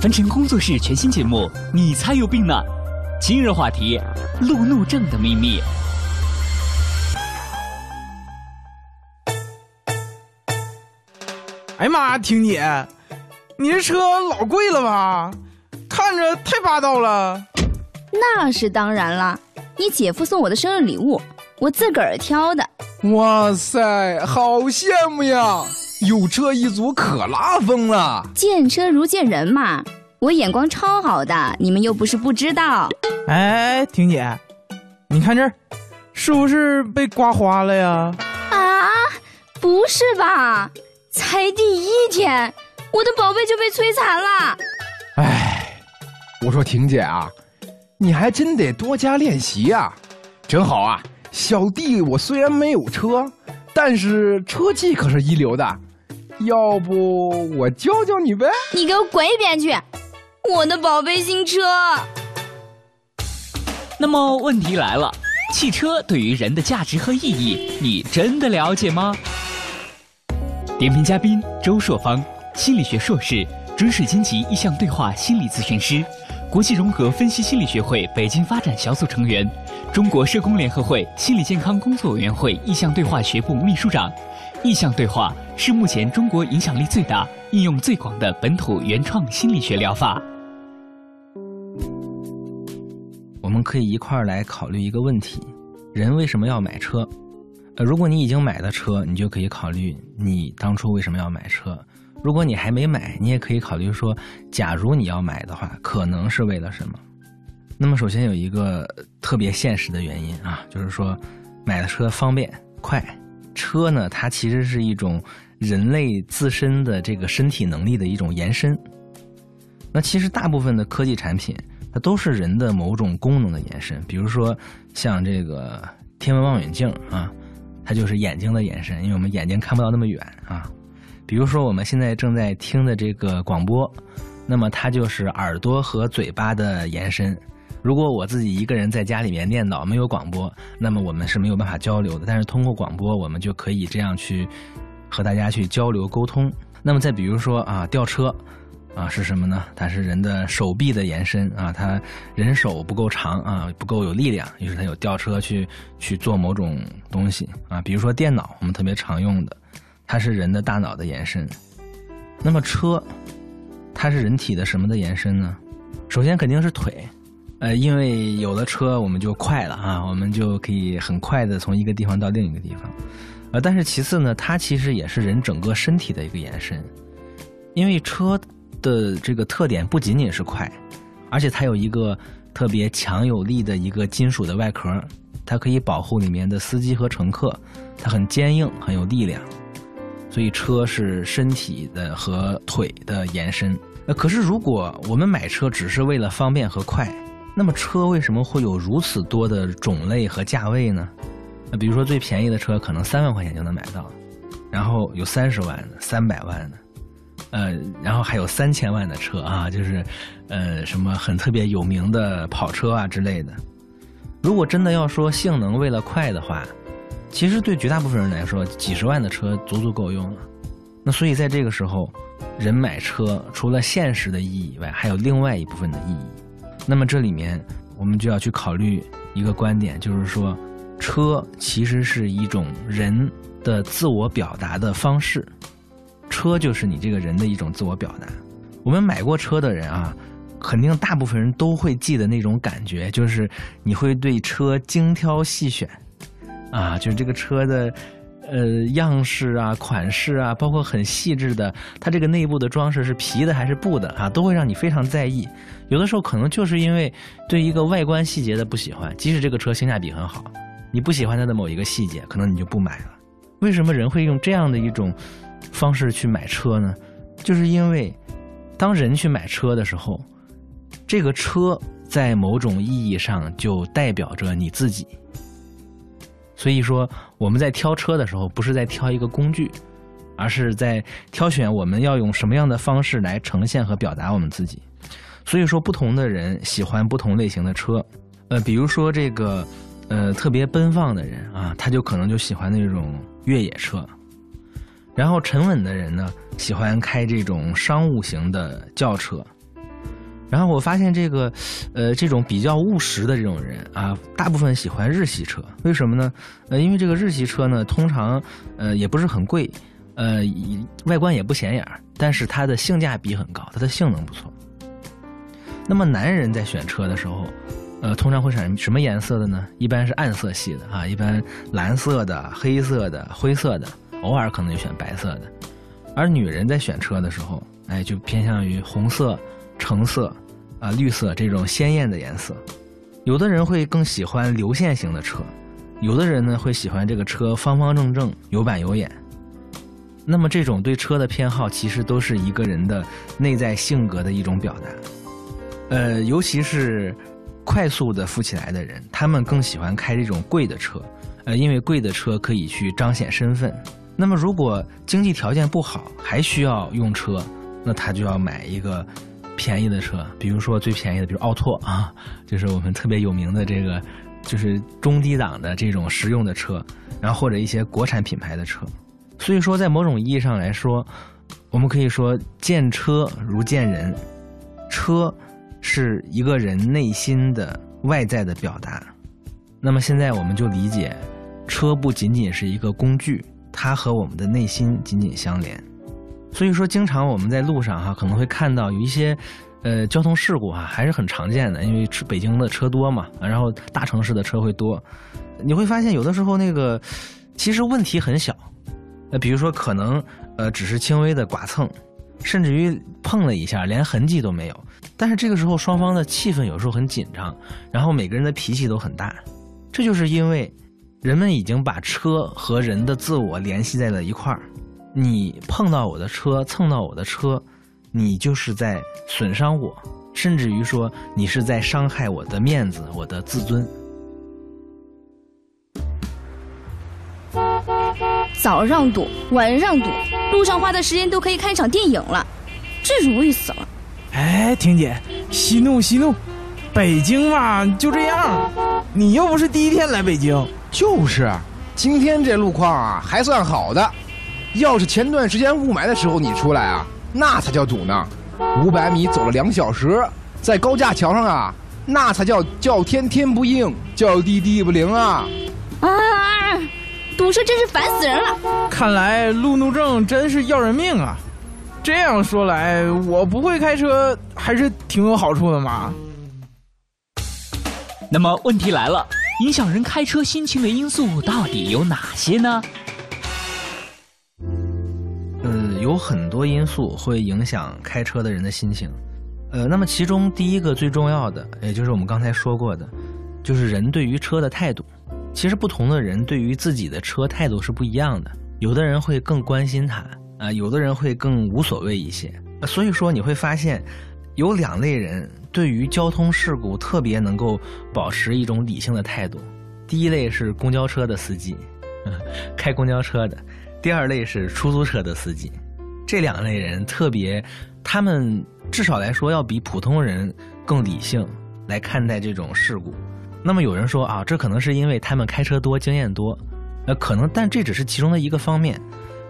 凡尘工作室全新节目，你才有病呢！今日话题：路怒症的秘密。哎呀妈，婷姐，你这车老贵了吧？看着太霸道了。那是当然啦，你姐夫送我的生日礼物，我自个儿挑的。哇塞，好羡慕呀！有车一族可拉风了。见车如见人嘛，我眼光超好的，你们又不是不知道。哎，婷姐，你看这儿，是不是被刮花了呀？啊，不是吧？才第一天，我的宝贝就被摧残了。哎，我说婷姐啊，你还真得多加练习啊。正好啊，小弟我虽然没有车，但是车技可是一流的。要不我教教你呗？你给我滚一边去！我的宝贝新车。那么问题来了，汽车对于人的价值和意义，你真的了解吗？点评嘉宾周硕芳，心理学硕士，准水晶级意向对话心理咨询师，国际融合分析心理学会北京发展小组成员，中国社工联合会心理健康工作委员会意向对话学部秘书长。意向对话是目前中国影响力最大、应用最广的本土原创心理学疗法。我们可以一块儿来考虑一个问题：人为什么要买车？呃，如果你已经买了车，你就可以考虑你当初为什么要买车；如果你还没买，你也可以考虑说，假如你要买的话，可能是为了什么？那么，首先有一个特别现实的原因啊，就是说，买了车方便快。车呢，它其实是一种人类自身的这个身体能力的一种延伸。那其实大部分的科技产品，它都是人的某种功能的延伸。比如说像这个天文望远镜啊，它就是眼睛的延伸，因为我们眼睛看不到那么远啊。比如说我们现在正在听的这个广播，那么它就是耳朵和嘴巴的延伸。如果我自己一个人在家里面念叨，没有广播，那么我们是没有办法交流的。但是通过广播，我们就可以这样去和大家去交流沟通。那么再比如说啊，吊车啊是什么呢？它是人的手臂的延伸啊，它人手不够长啊，不够有力量，于是它有吊车去去做某种东西啊。比如说电脑，我们特别常用的，它是人的大脑的延伸。那么车，它是人体的什么的延伸呢？首先肯定是腿。呃，因为有了车，我们就快了啊，我们就可以很快的从一个地方到另一个地方。呃，但是其次呢，它其实也是人整个身体的一个延伸，因为车的这个特点不仅仅是快，而且它有一个特别强有力的一个金属的外壳，它可以保护里面的司机和乘客，它很坚硬，很有力量，所以车是身体的和腿的延伸。呃，可是如果我们买车只是为了方便和快，那么车为什么会有如此多的种类和价位呢？那比如说最便宜的车可能三万块钱就能买到，然后有三十万、三百万的，呃，然后还有三千万的车啊，就是呃什么很特别有名的跑车啊之类的。如果真的要说性能为了快的话，其实对绝大部分人来说，几十万的车足足够用了。那所以在这个时候，人买车除了现实的意义以外，还有另外一部分的意义。那么这里面，我们就要去考虑一个观点，就是说，车其实是一种人的自我表达的方式，车就是你这个人的一种自我表达。我们买过车的人啊，肯定大部分人都会记得那种感觉，就是你会对车精挑细选，啊，就是这个车的。呃，样式啊，款式啊，包括很细致的，它这个内部的装饰是皮的还是布的啊，都会让你非常在意。有的时候可能就是因为对一个外观细节的不喜欢，即使这个车性价比很好，你不喜欢它的某一个细节，可能你就不买了。为什么人会用这样的一种方式去买车呢？就是因为当人去买车的时候，这个车在某种意义上就代表着你自己。所以说，我们在挑车的时候，不是在挑一个工具，而是在挑选我们要用什么样的方式来呈现和表达我们自己。所以说，不同的人喜欢不同类型的车。呃，比如说这个，呃，特别奔放的人啊，他就可能就喜欢那种越野车。然后沉稳的人呢，喜欢开这种商务型的轿车。然后我发现这个，呃，这种比较务实的这种人啊，大部分喜欢日系车。为什么呢？呃，因为这个日系车呢，通常呃也不是很贵，呃，外观也不显眼，但是它的性价比很高，它的性能不错。那么男人在选车的时候，呃，通常会选什么颜色的呢？一般是暗色系的啊，一般蓝色的、黑色的、灰色的，偶尔可能就选白色的。而女人在选车的时候，哎，就偏向于红色。橙色，啊，绿色这种鲜艳的颜色，有的人会更喜欢流线型的车，有的人呢会喜欢这个车方方正正、有板有眼。那么这种对车的偏好，其实都是一个人的内在性格的一种表达。呃，尤其是快速的富起来的人，他们更喜欢开这种贵的车，呃，因为贵的车可以去彰显身份。那么如果经济条件不好，还需要用车，那他就要买一个。便宜的车，比如说最便宜的，比如奥拓啊，就是我们特别有名的这个，就是中低档的这种实用的车，然后或者一些国产品牌的车。所以说，在某种意义上来说，我们可以说见车如见人，车是一个人内心的外在的表达。那么现在我们就理解，车不仅仅是一个工具，它和我们的内心紧紧相连。所以说，经常我们在路上哈，可能会看到有一些，呃，交通事故哈，还是很常见的。因为北京的车多嘛，然后大城市的车会多，你会发现有的时候那个其实问题很小，呃，比如说可能呃只是轻微的剐蹭，甚至于碰了一下，连痕迹都没有。但是这个时候双方的气氛有时候很紧张，然后每个人的脾气都很大，这就是因为人们已经把车和人的自我联系在了一块儿。你碰到我的车，蹭到我的车，你就是在损伤我，甚至于说你是在伤害我的面子、我的自尊。早上堵，晚上堵，路上花的时间都可以看一场电影了，这容易死了。哎，婷姐，息怒息怒，北京嘛就这样，你又不是第一天来北京。就是，今天这路况啊还算好的。要是前段时间雾霾的时候你出来啊，那才叫堵呢。五百米走了两小时，在高架桥上啊，那才叫叫天天不应，叫地地不灵啊！啊，堵车真是烦死人了。看来路怒症真是要人命啊！这样说来，我不会开车还是挺有好处的嘛。那么问题来了，影响人开车心情的因素到底有哪些呢？有很多因素会影响开车的人的心情，呃，那么其中第一个最重要的，也就是我们刚才说过的，就是人对于车的态度。其实不同的人对于自己的车态度是不一样的，有的人会更关心它，啊，有的人会更无所谓一些。所以说你会发现，有两类人对于交通事故特别能够保持一种理性的态度。第一类是公交车的司机，开公交车的；第二类是出租车的司机。这两类人特别，他们至少来说要比普通人更理性来看待这种事故。那么有人说啊，这可能是因为他们开车多、经验多，呃，可能，但这只是其中的一个方面。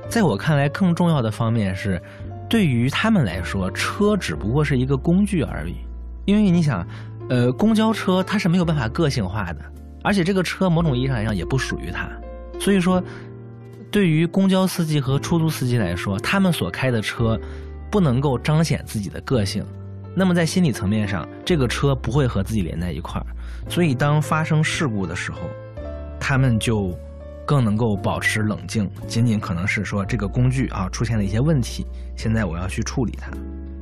在我看来，更重要的方面是，对于他们来说，车只不过是一个工具而已。因为你想，呃，公交车它是没有办法个性化的，而且这个车某种意义上来讲也不属于他，所以说。对于公交司机和出租司机来说，他们所开的车不能够彰显自己的个性，那么在心理层面上，这个车不会和自己连在一块儿，所以当发生事故的时候，他们就更能够保持冷静，仅仅可能是说这个工具啊出现了一些问题，现在我要去处理它。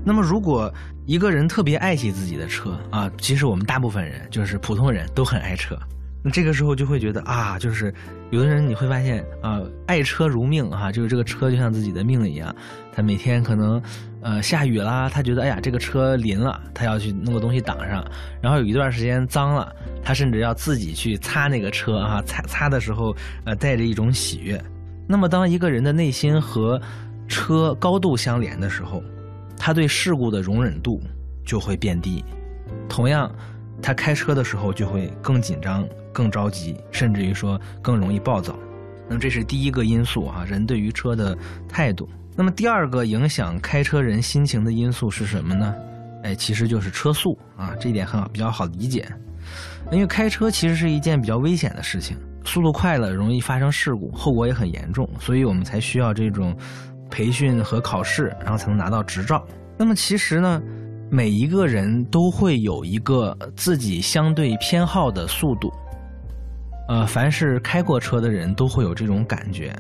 那么如果一个人特别爱惜自己的车啊，其实我们大部分人就是普通人都很爱车。这个时候就会觉得啊，就是有的人你会发现啊，爱车如命啊，就是这个车就像自己的命一样。他每天可能呃下雨啦，他觉得哎呀这个车淋了，他要去弄个东西挡上。然后有一段时间脏了，他甚至要自己去擦那个车啊，擦擦的时候呃带着一种喜悦。那么当一个人的内心和车高度相连的时候，他对事故的容忍度就会变低。同样，他开车的时候就会更紧张。更着急，甚至于说更容易暴躁。那么这是第一个因素啊，人对于车的态度。那么第二个影响开车人心情的因素是什么呢？哎，其实就是车速啊，这一点很好，比较好理解。因为开车其实是一件比较危险的事情，速度快了容易发生事故，后果也很严重，所以我们才需要这种培训和考试，然后才能拿到执照。那么其实呢，每一个人都会有一个自己相对偏好的速度。呃，凡是开过车的人都会有这种感觉。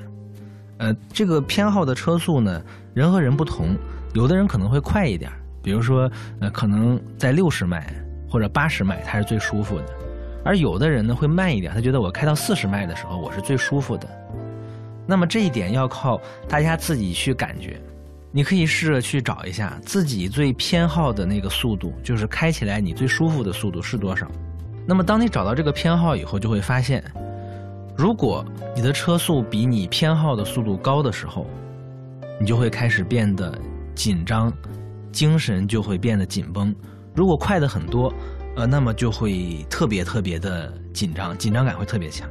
呃，这个偏好的车速呢，人和人不同，有的人可能会快一点，比如说，呃，可能在六十迈或者八十迈，他是最舒服的；而有的人呢会慢一点，他觉得我开到四十迈的时候，我是最舒服的。那么这一点要靠大家自己去感觉。你可以试着去找一下自己最偏好的那个速度，就是开起来你最舒服的速度是多少。那么当你找到这个偏好以后，就会发现。如果你的车速比你偏好的速度高的时候，你就会开始变得紧张，精神就会变得紧绷。如果快的很多，呃，那么就会特别特别的紧张，紧张感会特别强。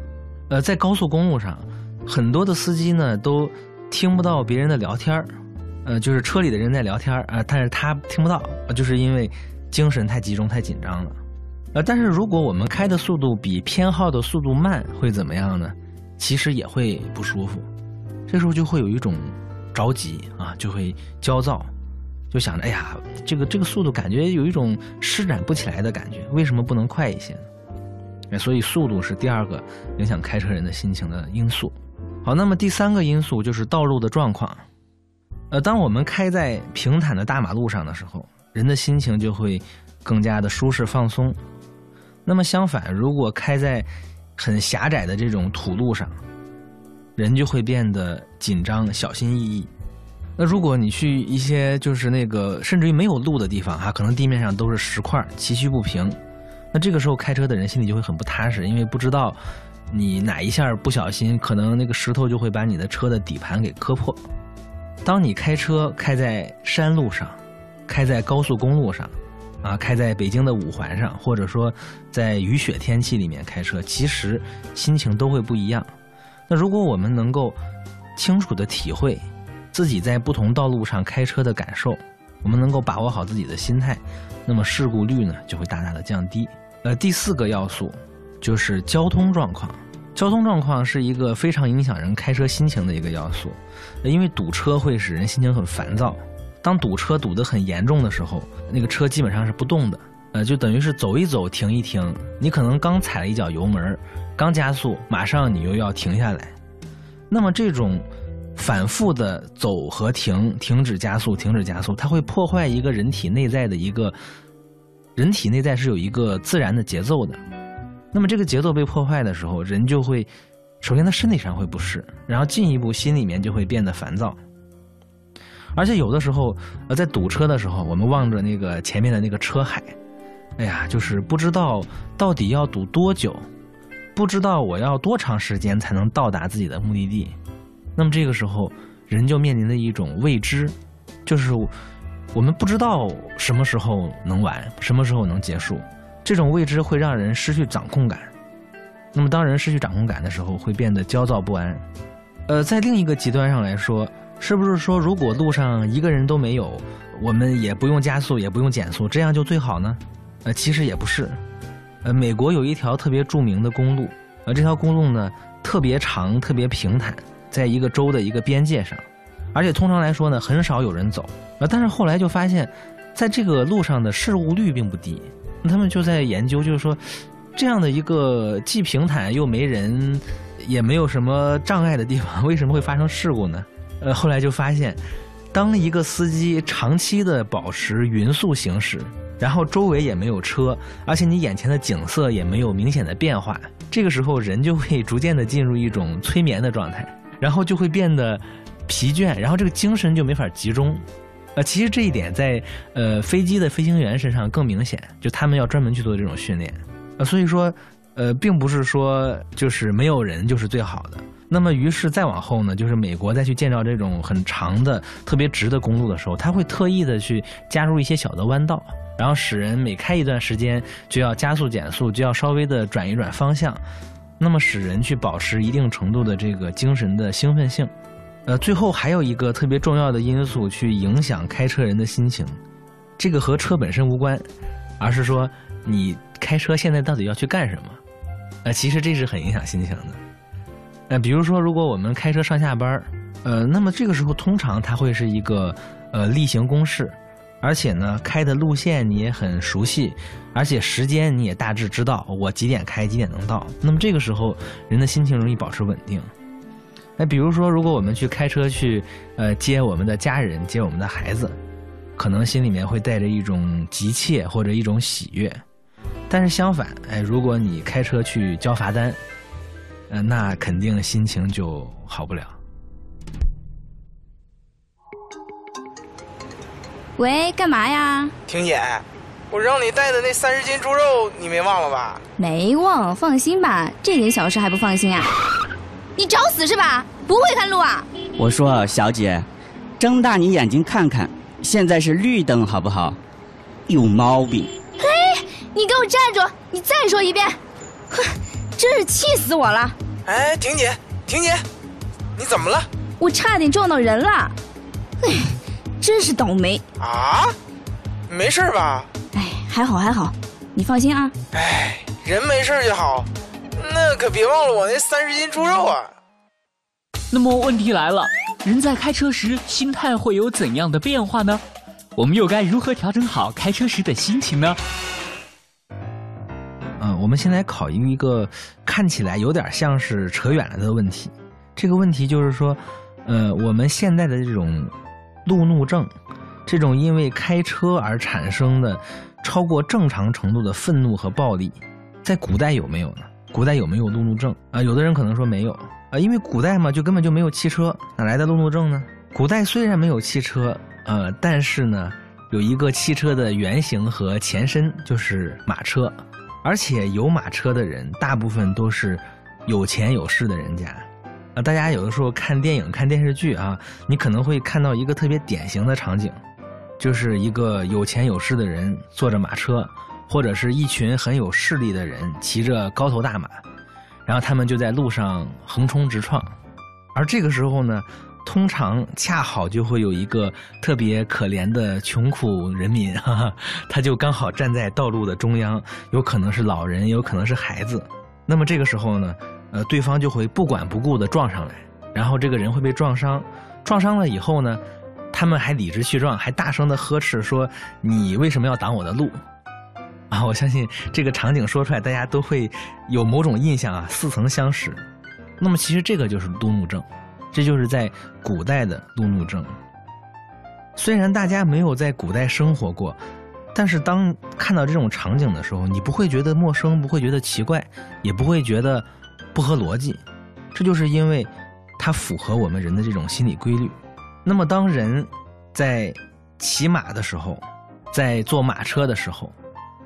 呃，在高速公路上，很多的司机呢都听不到别人的聊天儿呃，就是车里的人在聊天啊，但是他听不到，就是因为精神太集中、太紧张了。呃，但是如果我们开的速度比偏好的速度慢，会怎么样呢？其实也会不舒服，这时候就会有一种着急啊，就会焦躁，就想着，哎呀，这个这个速度感觉有一种施展不起来的感觉，为什么不能快一些呢？所以速度是第二个影响开车人的心情的因素。好，那么第三个因素就是道路的状况。呃，当我们开在平坦的大马路上的时候，人的心情就会更加的舒适放松。那么相反，如果开在很狭窄的这种土路上，人就会变得紧张、小心翼翼。那如果你去一些就是那个甚至于没有路的地方哈，可能地面上都是石块，崎岖不平。那这个时候开车的人心里就会很不踏实，因为不知道你哪一下不小心，可能那个石头就会把你的车的底盘给磕破。当你开车开在山路上，开在高速公路上。啊，开在北京的五环上，或者说在雨雪天气里面开车，其实心情都会不一样。那如果我们能够清楚的体会自己在不同道路上开车的感受，我们能够把握好自己的心态，那么事故率呢就会大大的降低。呃，第四个要素就是交通状况。交通状况是一个非常影响人开车心情的一个要素，因为堵车会使人心情很烦躁。当堵车堵得很严重的时候，那个车基本上是不动的，呃，就等于是走一走，停一停。你可能刚踩了一脚油门，刚加速，马上你又要停下来。那么这种反复的走和停、停止加速、停止加速，它会破坏一个人体内在的一个，人体内在是有一个自然的节奏的。那么这个节奏被破坏的时候，人就会首先他身体上会不适，然后进一步心里面就会变得烦躁。而且有的时候，呃，在堵车的时候，我们望着那个前面的那个车海，哎呀，就是不知道到底要堵多久，不知道我要多长时间才能到达自己的目的地。那么这个时候，人就面临的一种未知，就是我们不知道什么时候能完，什么时候能结束。这种未知会让人失去掌控感。那么当人失去掌控感的时候，会变得焦躁不安。呃，在另一个极端上来说。是不是说，如果路上一个人都没有，我们也不用加速，也不用减速，这样就最好呢？呃，其实也不是。呃，美国有一条特别著名的公路，呃，这条公路呢特别长，特别平坦，在一个州的一个边界上，而且通常来说呢很少有人走。呃，但是后来就发现，在这个路上的事故率并不低。他们就在研究，就是说，这样的一个既平坦又没人，也没有什么障碍的地方，为什么会发生事故呢？呃，后来就发现，当一个司机长期的保持匀速行驶，然后周围也没有车，而且你眼前的景色也没有明显的变化，这个时候人就会逐渐的进入一种催眠的状态，然后就会变得疲倦，然后这个精神就没法集中。呃，其实这一点在呃飞机的飞行员身上更明显，就他们要专门去做这种训练。呃，所以说，呃，并不是说就是没有人就是最好的。那么，于是再往后呢，就是美国再去建造这种很长的、特别直的公路的时候，他会特意的去加入一些小的弯道，然后使人每开一段时间就要加速减速，就要稍微的转一转方向，那么使人去保持一定程度的这个精神的兴奋性。呃，最后还有一个特别重要的因素去影响开车人的心情，这个和车本身无关，而是说你开车现在到底要去干什么？呃，其实这是很影响心情的。呃，比如说，如果我们开车上下班呃，那么这个时候通常它会是一个呃例行公事，而且呢，开的路线你也很熟悉，而且时间你也大致知道我几点开几点能到。那么这个时候人的心情容易保持稳定。那比如说，如果我们去开车去呃接我们的家人、接我们的孩子，可能心里面会带着一种急切或者一种喜悦。但是相反，哎，如果你开车去交罚单，呃，那肯定心情就好不了。喂，干嘛呀？婷姐，我让你带的那三十斤猪肉，你没忘了吧？没忘，放心吧，这点小事还不放心啊？你找死是吧？不会看路啊？我说小姐，睁大你眼睛看看，现在是绿灯好不好？有毛病！嘿，你给我站住！你再说一遍！哼，真是气死我了！哎，婷姐，婷姐，你怎么了？我差点撞到人了！哎，真是倒霉！啊？没事吧？哎，还好还好，你放心啊。哎，人没事就好。那可别忘了我那三十斤猪肉啊！那么问题来了，人在开车时心态会有怎样的变化呢？我们又该如何调整好开车时的心情呢？嗯，我们先来考虑一个看起来有点像是扯远了的问题。这个问题就是说，呃，我们现在的这种路怒症，这种因为开车而产生的超过正常程度的愤怒和暴力，在古代有没有呢？古代有没有路怒症啊？有的人可能说没有啊，因为古代嘛，就根本就没有汽车，哪来的路怒症呢？古代虽然没有汽车，呃，但是呢，有一个汽车的原型和前身就是马车，而且有马车的人大部分都是有钱有势的人家啊。大家有的时候看电影、看电视剧啊，你可能会看到一个特别典型的场景，就是一个有钱有势的人坐着马车。或者是一群很有势力的人骑着高头大马，然后他们就在路上横冲直撞，而这个时候呢，通常恰好就会有一个特别可怜的穷苦人民，哈哈，他就刚好站在道路的中央，有可能是老人，有可能是孩子。那么这个时候呢，呃，对方就会不管不顾的撞上来，然后这个人会被撞伤，撞伤了以后呢，他们还理直气壮，还大声的呵斥说：“你为什么要挡我的路？”我相信这个场景说出来，大家都会有某种印象啊，似曾相识。那么，其实这个就是路怒症，这就是在古代的路怒症。虽然大家没有在古代生活过，但是当看到这种场景的时候，你不会觉得陌生，不会觉得奇怪，也不会觉得不合逻辑。这就是因为它符合我们人的这种心理规律。那么，当人在骑马的时候，在坐马车的时候，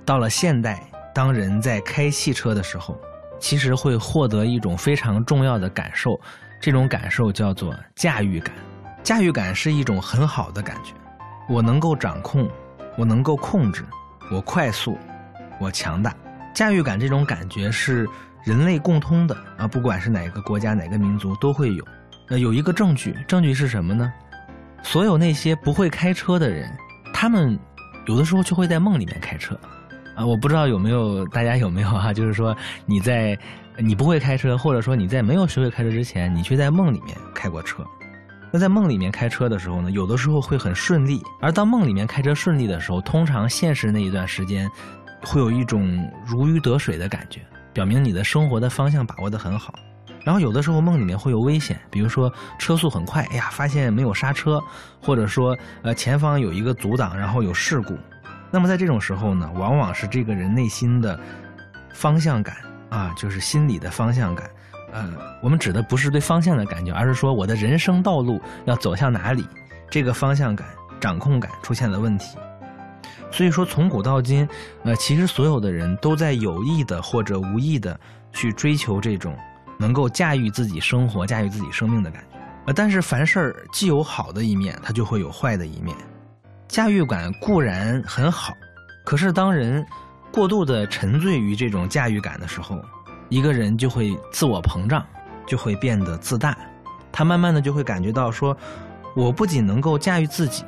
到了现代，当人在开汽车的时候，其实会获得一种非常重要的感受，这种感受叫做驾驭感。驾驭感是一种很好的感觉，我能够掌控，我能够控制，我快速，我强大。驾驭感这种感觉是人类共通的啊，不管是哪个国家、哪个民族都会有。那有一个证据，证据是什么呢？所有那些不会开车的人，他们有的时候就会在梦里面开车。啊，我不知道有没有大家有没有哈，就是说你在你不会开车，或者说你在没有学会开车之前，你却在梦里面开过车。那在梦里面开车的时候呢，有的时候会很顺利，而当梦里面开车顺利的时候，通常现实那一段时间会有一种如鱼得水的感觉，表明你的生活的方向把握得很好。然后有的时候梦里面会有危险，比如说车速很快，哎呀，发现没有刹车，或者说呃前方有一个阻挡，然后有事故。那么在这种时候呢，往往是这个人内心的方向感啊，就是心理的方向感。呃，我们指的不是对方向的感觉，而是说我的人生道路要走向哪里，这个方向感、掌控感出现了问题。所以说，从古到今，呃，其实所有的人都在有意的或者无意的去追求这种能够驾驭自己生活、驾驭自己生命的感觉。呃，但是凡事既有好的一面，它就会有坏的一面。驾驭感固然很好，可是当人过度的沉醉于这种驾驭感的时候，一个人就会自我膨胀，就会变得自大。他慢慢的就会感觉到说，我不仅能够驾驭自己，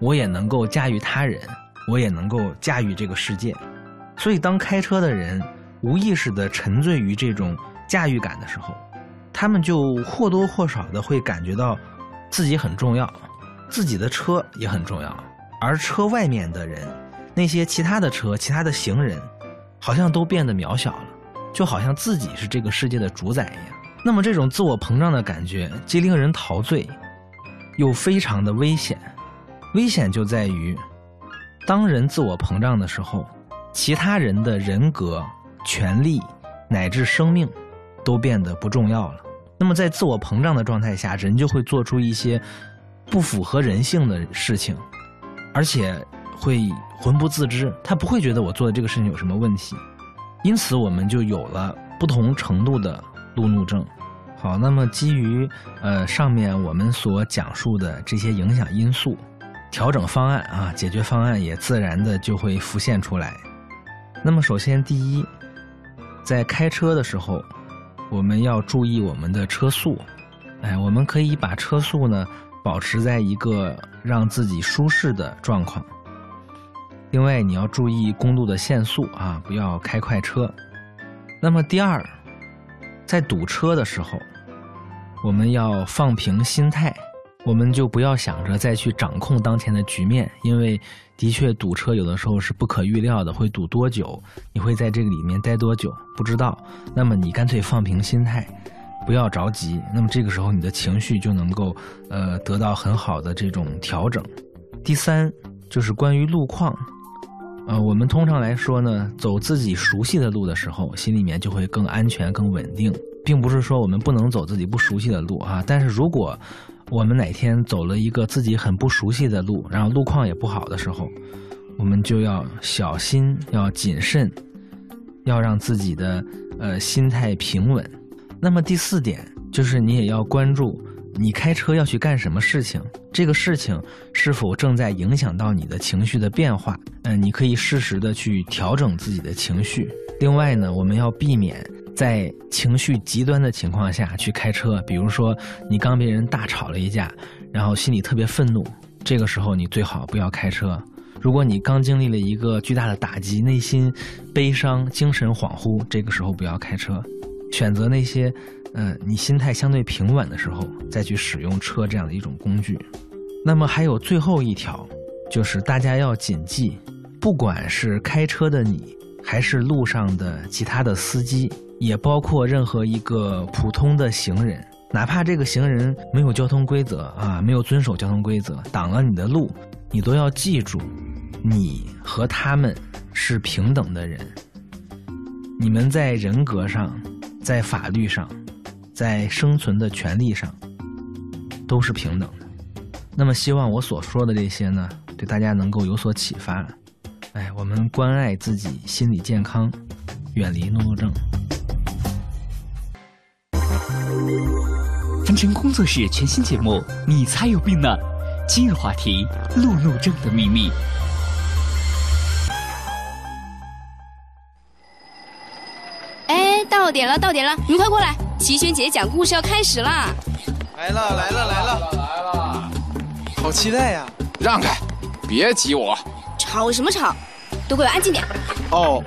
我也能够驾驭他人，我也能够驾驭这个世界。所以，当开车的人无意识的沉醉于这种驾驭感的时候，他们就或多或少的会感觉到自己很重要，自己的车也很重要，而车外面的人，那些其他的车、其他的行人，好像都变得渺小了，就好像自己是这个世界的主宰一样。那么，这种自我膨胀的感觉既令人陶醉，又非常的危险。危险就在于，当人自我膨胀的时候，其他人的人格、权利乃至生命，都变得不重要了。那么，在自我膨胀的状态下，人就会做出一些不符合人性的事情，而且会浑不自知。他不会觉得我做的这个事情有什么问题，因此我们就有了不同程度的路怒症。好，那么基于呃上面我们所讲述的这些影响因素，调整方案啊，解决方案也自然的就会浮现出来。那么首先第一，在开车的时候。我们要注意我们的车速，哎，我们可以把车速呢保持在一个让自己舒适的状况。另外，你要注意公路的限速啊，不要开快车。那么第二，在堵车的时候，我们要放平心态。我们就不要想着再去掌控当前的局面，因为的确堵车有的时候是不可预料的，会堵多久，你会在这个里面待多久不知道。那么你干脆放平心态，不要着急。那么这个时候你的情绪就能够呃得到很好的这种调整。第三就是关于路况，呃，我们通常来说呢，走自己熟悉的路的时候，心里面就会更安全、更稳定，并不是说我们不能走自己不熟悉的路啊。但是如果我们哪天走了一个自己很不熟悉的路，然后路况也不好的时候，我们就要小心，要谨慎，要让自己的呃心态平稳。那么第四点就是你也要关注，你开车要去干什么事情，这个事情是否正在影响到你的情绪的变化？嗯，你可以适时的去调整自己的情绪。另外呢，我们要避免。在情绪极端的情况下去开车，比如说你刚被人大吵了一架，然后心里特别愤怒，这个时候你最好不要开车。如果你刚经历了一个巨大的打击，内心悲伤、精神恍惚，这个时候不要开车。选择那些，嗯，你心态相对平稳的时候再去使用车这样的一种工具。那么还有最后一条，就是大家要谨记，不管是开车的你，还是路上的其他的司机。也包括任何一个普通的行人，哪怕这个行人没有交通规则啊，没有遵守交通规则，挡了你的路，你都要记住，你和他们是平等的人，你们在人格上、在法律上、在生存的权利上都是平等的。那么，希望我所说的这些呢，对大家能够有所启发。哎，我们关爱自己心理健康，远离路怒症。凡尘工作室全新节目，你才有病呢！今日话题：路怒症的秘密。到点了，到点了，你们快过来！齐轩姐讲故事要开始啦！来了，来了，来了，来了！好期待呀！让开，别挤我！吵什么吵？都给我安静点！哦。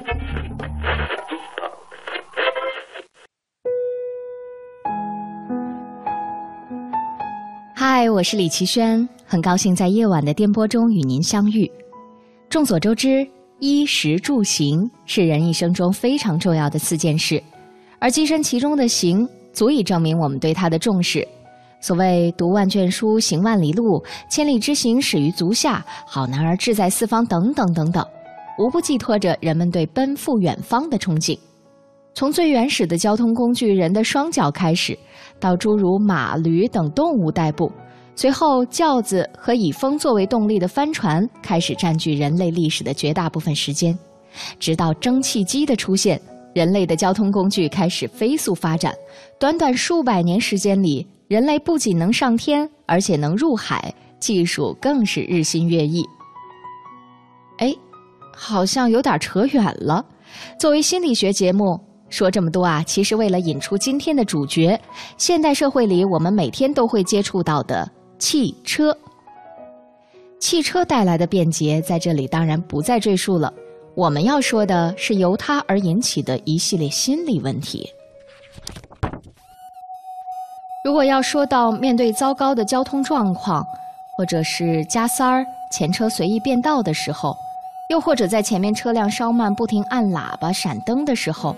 嗨，我是李奇轩，很高兴在夜晚的电波中与您相遇。众所周知，衣食住行是人一生中非常重要的四件事，而跻身其中的行，足以证明我们对它的重视。所谓“读万卷书，行万里路，千里之行，始于足下；好男儿志在四方”等等等等，无不寄托着人们对奔赴远方的憧憬。从最原始的交通工具人的双脚开始。到诸如马、驴等动物代步，随后轿子和以风作为动力的帆船开始占据人类历史的绝大部分时间，直到蒸汽机的出现，人类的交通工具开始飞速发展。短短数百年时间里，人类不仅能上天，而且能入海，技术更是日新月异。哎，好像有点扯远了。作为心理学节目。说这么多啊，其实为了引出今天的主角——现代社会里我们每天都会接触到的汽车。汽车带来的便捷，在这里当然不再赘述了。我们要说的是由它而引起的一系列心理问题。如果要说到面对糟糕的交通状况，或者是加塞儿、前车随意变道的时候，又或者在前面车辆稍慢不停按喇叭、闪灯的时候，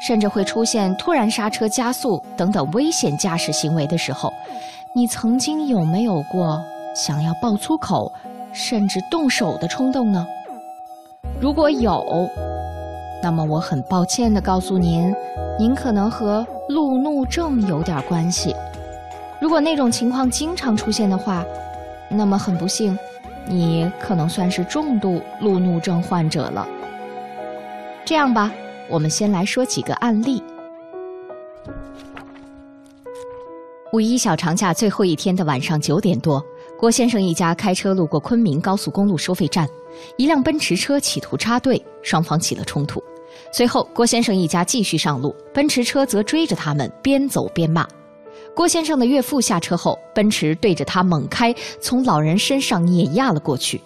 甚至会出现突然刹车、加速等等危险驾驶行为的时候，你曾经有没有过想要爆粗口，甚至动手的冲动呢？如果有，那么我很抱歉的告诉您，您可能和路怒症有点关系。如果那种情况经常出现的话，那么很不幸，你可能算是重度路怒症患者了。这样吧，我们先来说几个案例。五一小长假最后一天的晚上九点多，郭先生一家开车路过昆明高速公路收费站。一辆奔驰车企图插队，双方起了冲突。随后，郭先生一家继续上路，奔驰车则追着他们，边走边骂。郭先生的岳父下车后，奔驰对着他猛开，从老人身上碾压了过去。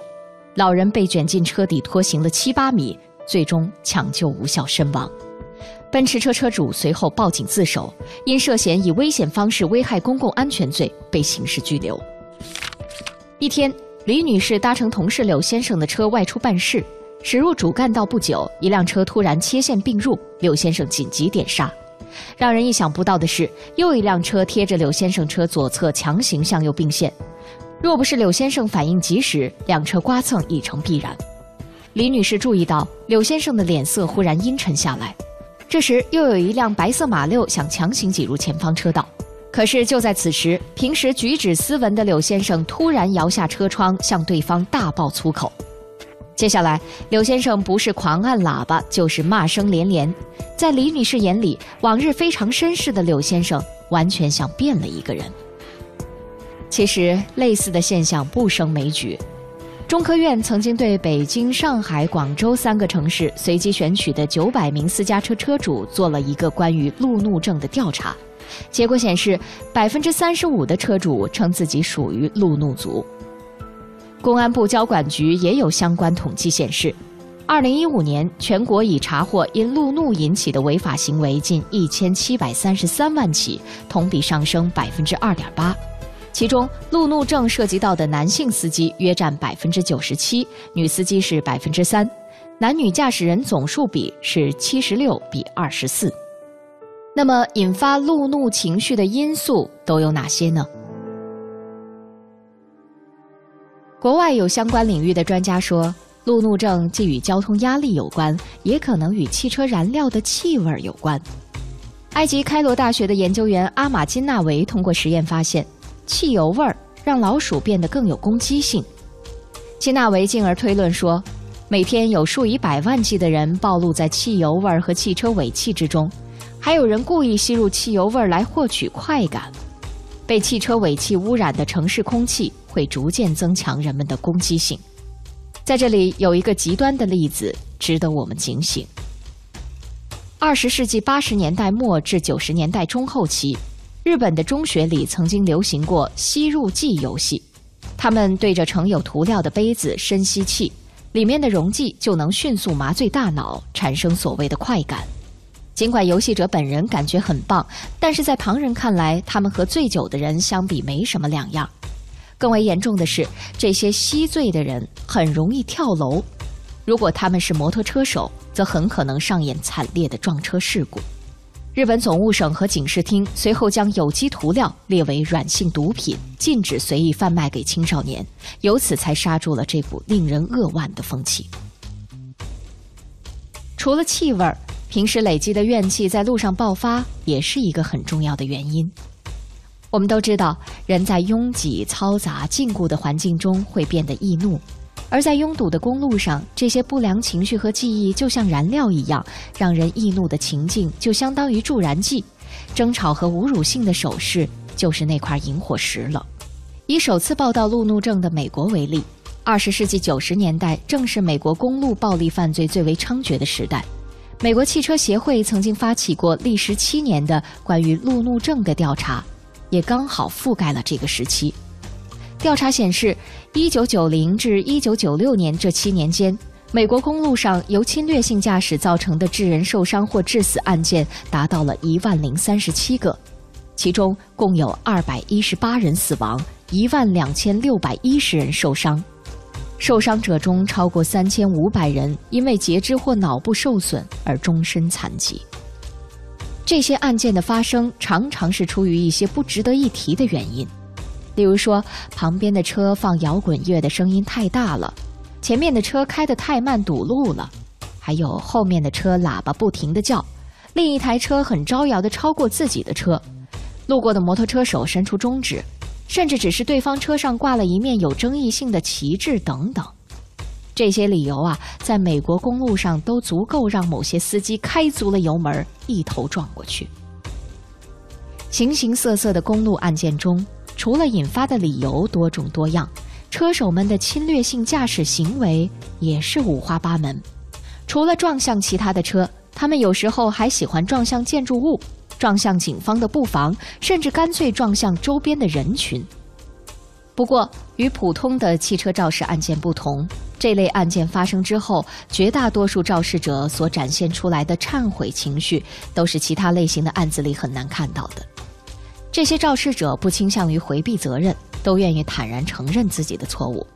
老人被卷进车底，拖行了七八米，最终抢救无效身亡。奔驰车车主随后报警自首，因涉嫌以危险方式危害公共安全罪被刑事拘留。一天。李女士搭乘同事柳先生的车外出办事，驶入主干道不久，一辆车突然切线并入，柳先生紧急点刹。让人意想不到的是，又一辆车贴着柳先生车左侧强行向右并线，若不是柳先生反应及时，两车刮蹭已成必然。李女士注意到柳先生的脸色忽然阴沉下来，这时又有一辆白色马六想强行挤入前方车道。可是就在此时，平时举止斯文的柳先生突然摇下车窗，向对方大爆粗口。接下来，柳先生不是狂按喇叭，就是骂声连连。在李女士眼里，往日非常绅士的柳先生完全像变了一个人。其实，类似的现象不胜枚举。中科院曾经对北京、上海、广州三个城市随机选取的九百名私家车车主做了一个关于路怒症的调查。结果显示，百分之三十五的车主称自己属于路怒族。公安部交管局也有相关统计显示，二零一五年全国已查获因路怒引起的违法行为近一千七百三十三万起，同比上升百分之二点八。其中，路怒症涉及到的男性司机约占百分之九十七，女司机是百分之三，男女驾驶人总数比是七十六比二十四。那么，引发路怒情绪的因素都有哪些呢？国外有相关领域的专家说，路怒症既与交通压力有关，也可能与汽车燃料的气味有关。埃及开罗大学的研究员阿马金纳维通过实验发现，汽油味儿让老鼠变得更有攻击性。金纳维进而推论说，每天有数以百万计的人暴露在汽油味儿和汽车尾气之中。还有人故意吸入汽油味儿来获取快感，被汽车尾气污染的城市空气会逐渐增强人们的攻击性。在这里有一个极端的例子值得我们警醒：二十世纪八十年代末至九十年代中后期，日本的中学里曾经流行过吸入剂游戏，他们对着盛有涂料的杯子深吸气，里面的溶剂就能迅速麻醉大脑，产生所谓的快感。尽管游戏者本人感觉很棒，但是在旁人看来，他们和醉酒的人相比没什么两样。更为严重的是，这些吸醉的人很容易跳楼。如果他们是摩托车手，则很可能上演惨烈的撞车事故。日本总务省和警视厅随后将有机涂料列为软性毒品，禁止随意贩卖给青少年，由此才刹住了这股令人扼腕的风气。除了气味儿。平时累积的怨气在路上爆发，也是一个很重要的原因。我们都知道，人在拥挤、嘈杂、禁锢的环境中会变得易怒，而在拥堵的公路上，这些不良情绪和记忆就像燃料一样，让人易怒的情境就相当于助燃剂。争吵和侮辱性的手势就是那块引火石了。以首次报道路怒症的美国为例，二十世纪九十年代正是美国公路暴力犯罪最为猖獗的时代。美国汽车协会曾经发起过历时七年的关于路怒症的调查，也刚好覆盖了这个时期。调查显示，一九九零至一九九六年这七年间，美国公路上由侵略性驾驶造成的致人受伤或致死案件达到了一万零三十七个，其中共有二百一十八人死亡，一万两千六百一十人受伤。受伤者中，超过三千五百人因为截肢或脑部受损而终身残疾。这些案件的发生，常常是出于一些不值得一提的原因，例如说，旁边的车放摇滚乐的声音太大了，前面的车开得太慢堵路了，还有后面的车喇叭不停地叫，另一台车很招摇地超过自己的车，路过的摩托车手伸出中指。甚至只是对方车上挂了一面有争议性的旗帜等等，这些理由啊，在美国公路上都足够让某些司机开足了油门一头撞过去。形形色色的公路案件中，除了引发的理由多种多样，车手们的侵略性驾驶行为也是五花八门。除了撞向其他的车，他们有时候还喜欢撞向建筑物。撞向警方的布防，甚至干脆撞向周边的人群。不过，与普通的汽车肇事案件不同，这类案件发生之后，绝大多数肇事者所展现出来的忏悔情绪，都是其他类型的案子里很难看到的。这些肇事者不倾向于回避责任，都愿意坦然承认自己的错误。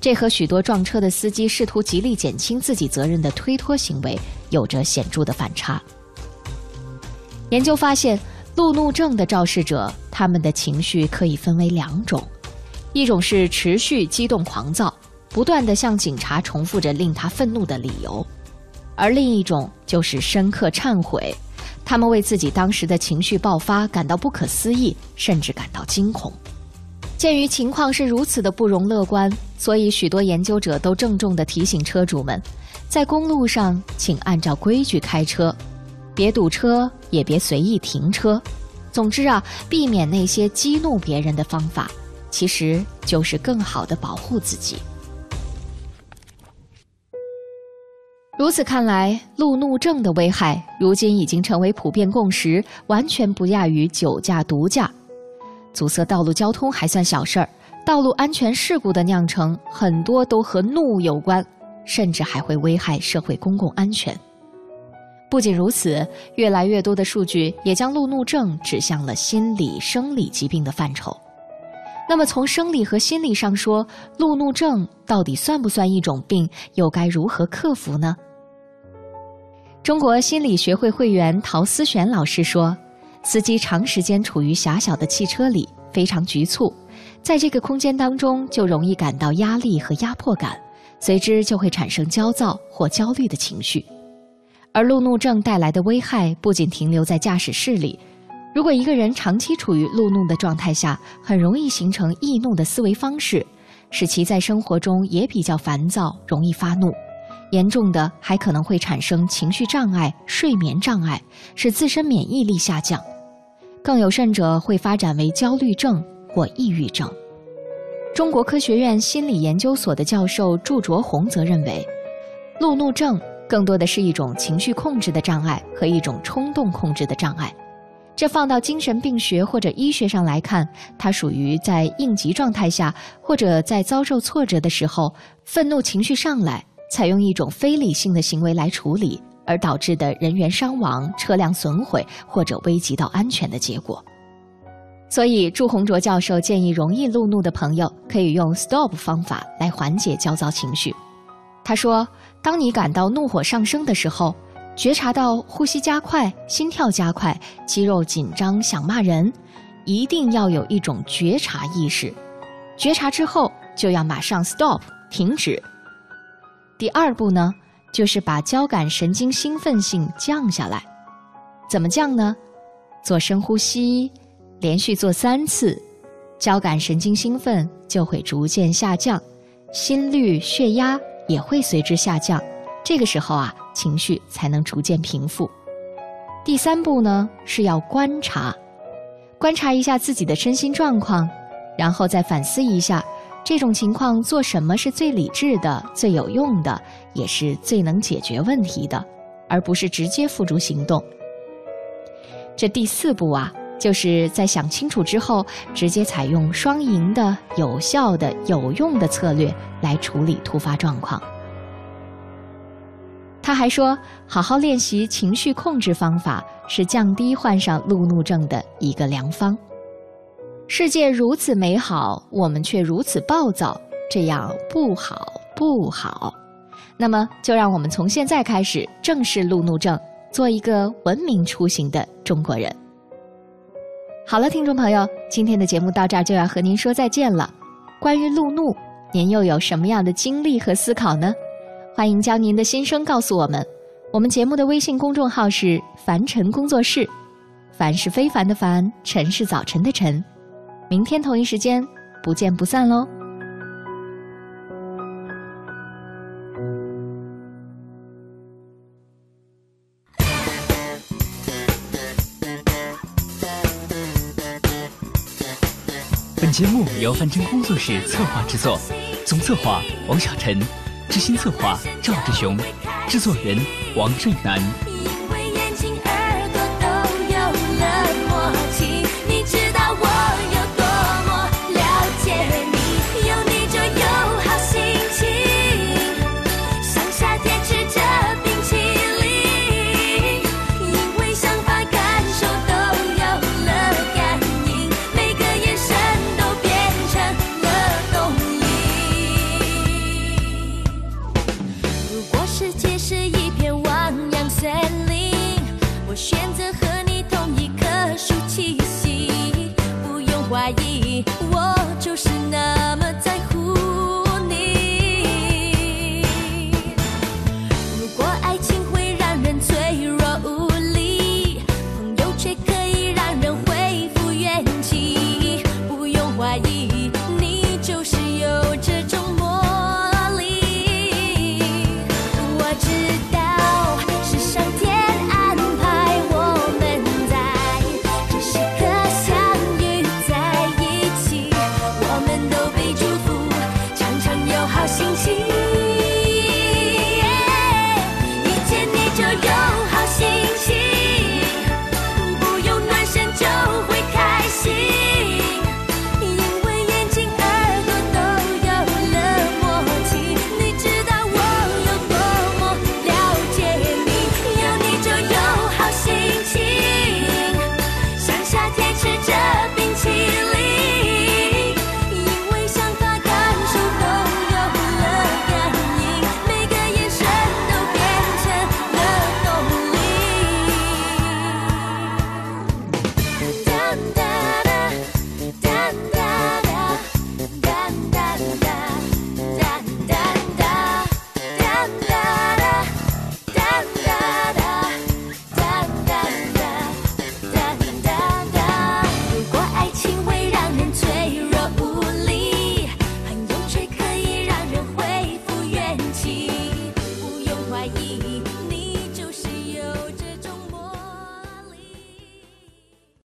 这和许多撞车的司机试图极力减轻自己责任的推脱行为有着显著的反差。研究发现，路怒症的肇事者，他们的情绪可以分为两种：一种是持续激动狂躁，不断的向警察重复着令他愤怒的理由；而另一种就是深刻忏悔，他们为自己当时的情绪爆发感到不可思议，甚至感到惊恐。鉴于情况是如此的不容乐观，所以许多研究者都郑重地提醒车主们，在公路上请按照规矩开车。别堵车，也别随意停车。总之啊，避免那些激怒别人的方法，其实就是更好的保护自己。如此看来，路怒症的危害如今已经成为普遍共识，完全不亚于酒驾、毒驾。阻塞道路交通还算小事儿，道路安全事故的酿成很多都和怒有关，甚至还会危害社会公共安全。不仅如此，越来越多的数据也将路怒症指向了心理、生理疾病的范畴。那么，从生理和心理上说，路怒症到底算不算一种病？又该如何克服呢？中国心理学会会员陶思璇老师说：“司机长时间处于狭小的汽车里，非常局促，在这个空间当中就容易感到压力和压迫感，随之就会产生焦躁或焦虑的情绪。”而路怒症带来的危害不仅停留在驾驶室里，如果一个人长期处于路怒的状态下，很容易形成易怒的思维方式，使其在生活中也比较烦躁，容易发怒。严重的还可能会产生情绪障碍、睡眠障碍，使自身免疫力下降。更有甚者，会发展为焦虑症或抑郁症。中国科学院心理研究所的教授祝卓宏则认为，路怒症。更多的是一种情绪控制的障碍和一种冲动控制的障碍，这放到精神病学或者医学上来看，它属于在应急状态下或者在遭受挫折的时候，愤怒情绪上来，采用一种非理性的行为来处理，而导致的人员伤亡、车辆损毁或者危及到安全的结果。所以，祝红卓教授建议容易路怒的朋友可以用 STOP 方法来缓解焦躁情绪。他说。当你感到怒火上升的时候，觉察到呼吸加快、心跳加快、肌肉紧张、想骂人，一定要有一种觉察意识。觉察之后，就要马上 stop 停止。第二步呢，就是把交感神经兴奋性降下来。怎么降呢？做深呼吸，连续做三次，交感神经兴奋就会逐渐下降，心率、血压。也会随之下降，这个时候啊，情绪才能逐渐平复。第三步呢，是要观察，观察一下自己的身心状况，然后再反思一下，这种情况做什么是最理智的、最有用的，也是最能解决问题的。而不是直接付诸行动。这第四步啊，就是在想清楚之后，直接采用双赢的、有效的、有用的策略来处理突发状况。他还说，好好练习情绪控制方法是降低患上路怒症的一个良方。世界如此美好，我们却如此暴躁，这样不好不好。那么，就让我们从现在开始正视路怒症，做一个文明出行的中国人。好了，听众朋友，今天的节目到这儿就要和您说再见了。关于路怒，您又有什么样的经历和思考呢？欢迎将您的心声告诉我们。我们节目的微信公众号是“凡尘工作室”，凡是非凡的凡，尘是早晨的晨。明天同一时间，不见不散喽！本节目由范真工作室策划制作，总策划王小晨。执行策划赵志雄，制作人王瑞南。